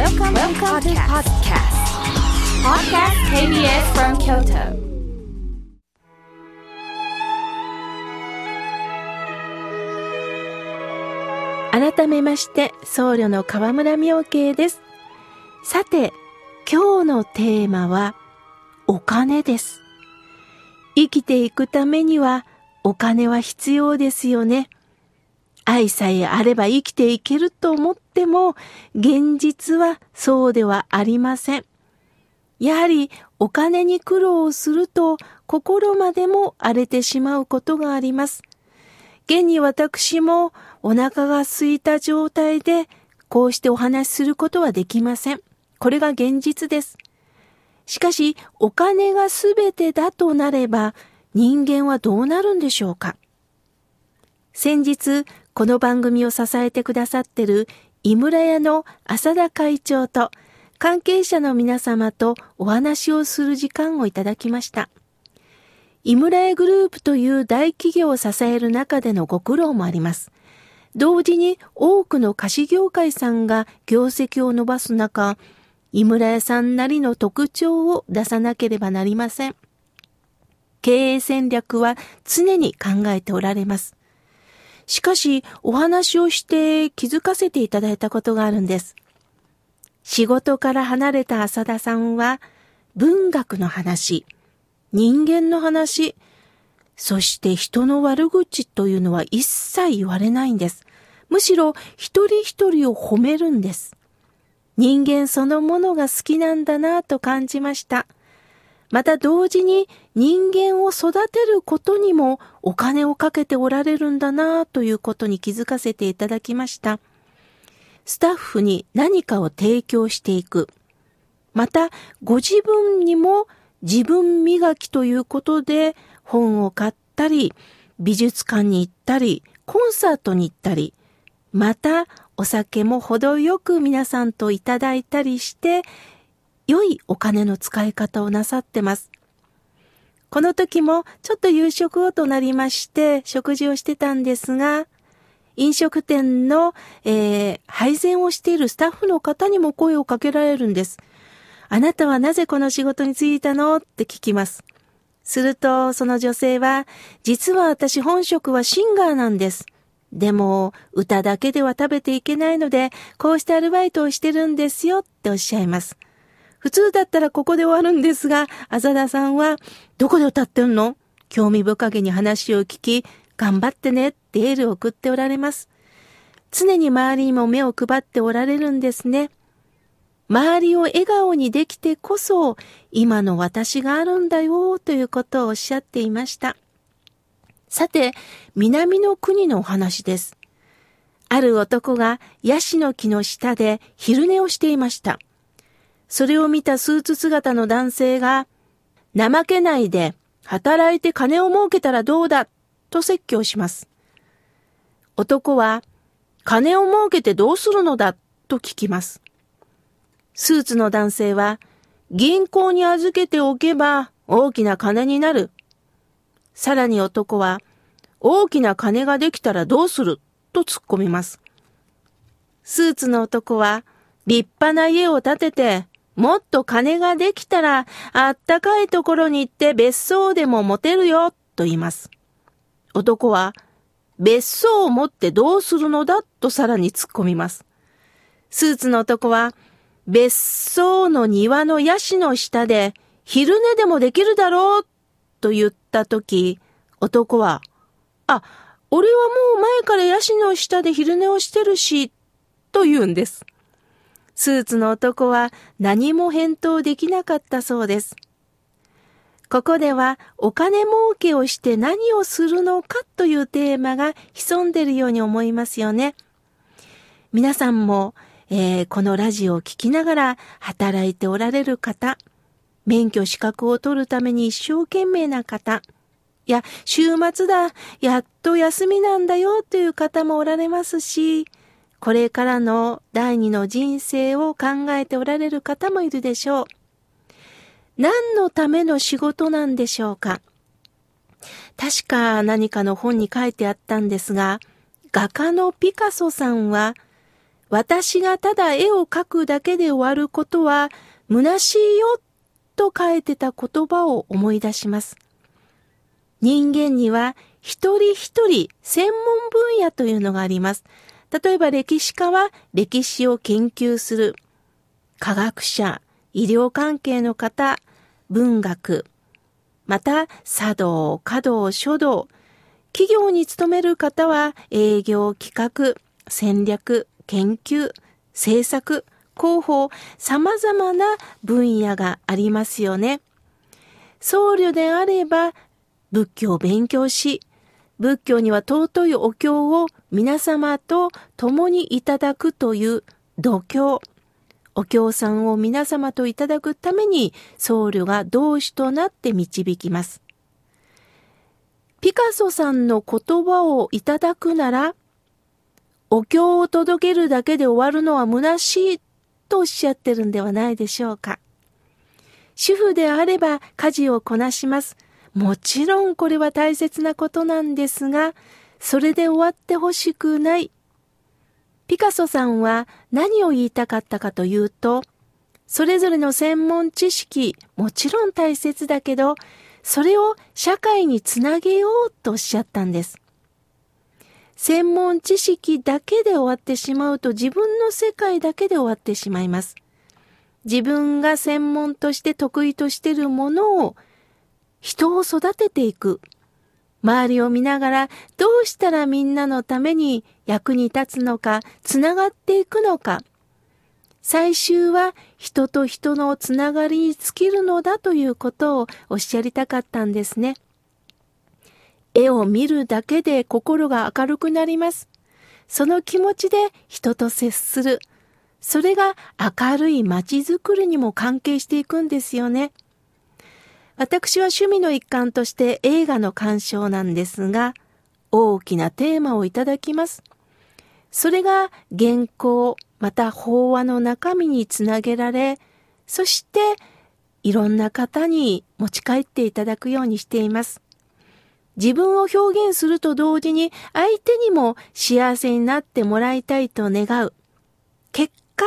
Welcome, Welcome to podcast. Podcast KBS from Kyoto. 改めまして僧侶の河村明慶ですさて今日のテーマはお金です生きていくためにはお金は必要ですよね愛さえあれば生きていけると思っても現実はそうではありませんやはりお金に苦労すると心までも荒れてしまうことがあります現に私もお腹が空いた状態でこうしてお話しすることはできません。これが現実です。しかし、お金が全てだとなれば人間はどうなるんでしょうか先日、この番組を支えてくださってる井村屋の浅田会長と関係者の皆様とお話をする時間をいただきました。井村屋グループという大企業を支える中でのご苦労もあります。同時に多くの菓子業界さんが業績を伸ばす中、井村屋さんなりの特徴を出さなければなりません。経営戦略は常に考えておられます。しかし、お話をして気づかせていただいたことがあるんです。仕事から離れた浅田さんは、文学の話、人間の話、そして人の悪口というのは一切言われないんです。むしろ一人一人を褒めるんです。人間そのものが好きなんだなぁと感じました。また同時に人間を育てることにもお金をかけておられるんだなということに気づかせていただきました。スタッフに何かを提供していく。またご自分にも自分磨きということで本を買ったり、美術館に行ったり、コンサートに行ったり、またお酒も程よく皆さんといただいたりして、良いお金の使い方をなさってます。この時もちょっと夕食をとなりまして食事をしてたんですが、飲食店の、えー、配膳をしているスタッフの方にも声をかけられるんです。あなたはなぜこの仕事に就いたの？って聞きます。すると、その女性は、実は私本職はシンガーなんです。でも、歌だけでは食べていけないので、こうしてアルバイトをしてるんですよっておっしゃいます。普通だったらここで終わるんですが、浅田さんは、どこで歌ってんの？興味深げに話を聞き、頑張ってねってエールを送っておられます。常に周りにも目を配っておられるんですね。周りを笑顔にできてこそ今の私があるんだよということをおっしゃっていました。さて、南の国のお話です。ある男がヤシの木の下で昼寝をしていました。それを見たスーツ姿の男性が、怠けないで働いて金を儲けたらどうだと説教します。男は、金を儲けてどうするのだと聞きます。スーツの男性は、銀行に預けておけば大きな金になる。さらに男は、大きな金ができたらどうすると突っ込みます。スーツの男は、立派な家を建てて、もっと金ができたら、あったかいところに行って別荘でも持てるよ、と言います。男は、別荘を持ってどうするのだ、とさらに突っ込みます。スーツの男は、別荘の庭のヤシの下で昼寝でもできるだろうと言ったとき、男は、あ、俺はもう前からヤシの下で昼寝をしてるし、と言うんです。スーツの男は何も返答できなかったそうです。ここではお金儲けをして何をするのかというテーマが潜んでいるように思いますよね。皆さんもえー、このラジオを聴きながら働いておられる方、免許資格を取るために一生懸命な方、いや、週末だ、やっと休みなんだよという方もおられますし、これからの第二の人生を考えておられる方もいるでしょう。何のための仕事なんでしょうか？確か何かの本に書いてあったんですが、画家のピカソさんは私がただ絵を描くだけで終わることは虚しいよと書いてた言葉を思い出します。人間には一人一人専門分野というのがあります。例えば歴史家は歴史を研究する。科学者、医療関係の方、文学、また茶道、華道、書道、企業に勤める方は営業、企画、戦略、研究、政策、広報、様々な分野がありますよね。僧侶であれば仏教を勉強し、仏教には尊いお経を皆様と共にいただくという度胸。お経さんを皆様といただくために僧侶が同志となって導きます。ピカソさんの言葉をいただくなら、お経を届けるだけで終わるのは虚しいとおっしゃってるんではないでしょうか。主婦であれば家事をこなします。もちろんこれは大切なことなんですが、それで終わってほしくない。ピカソさんは何を言いたかったかというと、それぞれの専門知識、もちろん大切だけど、それを社会につなげようとおっしゃったんです。専門知識だけで終わってしまうと自分の世界だけで終わってしまいます。自分が専門として得意としているものを人を育てていく。周りを見ながらどうしたらみんなのために役に立つのか、つながっていくのか。最終は人と人のつながりに尽きるのだということをおっしゃりたかったんですね。絵を見るだけで心が明るくなります。その気持ちで人と接する。それが明るい街づくりにも関係していくんですよね。私は趣味の一環として映画の鑑賞なんですが、大きなテーマをいただきます。それが原稿、また法話の中身につなげられ、そしていろんな方に持ち帰っていただくようにしています。自分を表現すると同時に相手にも幸せになってもらいたいと願う。結果、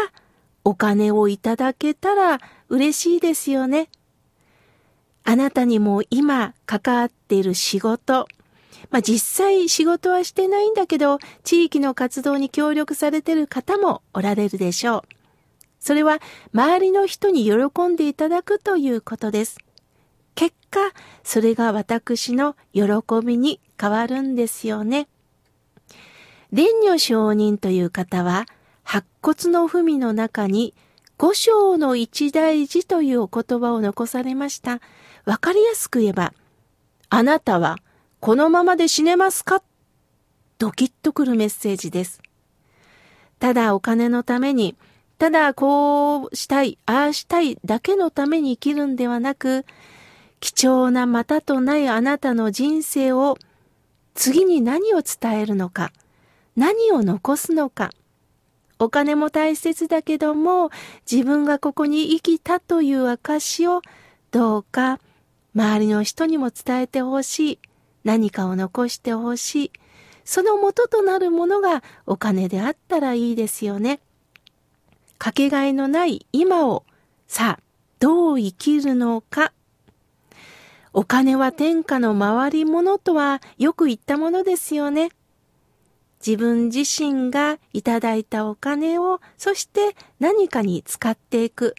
お金をいただけたら嬉しいですよね。あなたにも今関わっている仕事、まあ、実際仕事はしてないんだけど、地域の活動に協力されている方もおられるでしょう。それは周りの人に喜んでいただくということです。結果、それが私の喜びに変わるんですよね。蓮如上人という方は、白骨の文の中に五章の一大事というお言葉を残されました。わかりやすく言えば、あなたはこのままで死ねますか？ドキッとくるメッセージです。ただお金のために、ただこうしたい、ああしたいだけのために生きるんではなく、貴重なまたとないあなたの人生を次に何を伝えるのか、何を残すのか、お金も大切だけども、自分がここに生きたという証をどうか周りの人にも伝えてほしい。何かを残してほしい。その元となるものがお金であったらいいですよね。かけがえのない今をさあどう生きるのか。お金は天下の回り物とはよく言ったものですよね。自分自身がいただいたお金を、そして何かに使っていく。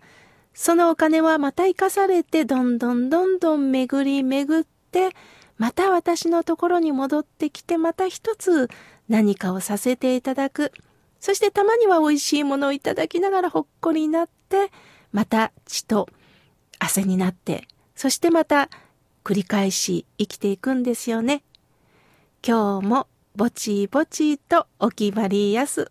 そのお金はまた生かされて、どんどんどんどん巡り巡って、また私のところに戻ってきて、また一つ何かをさせていただく。そしてたまには美味しいものをいただきながらほっこりになって、また血と汗になって、そしてまた繰り返し生きていくんですよね。今日もぼちぼちとお決まりやす。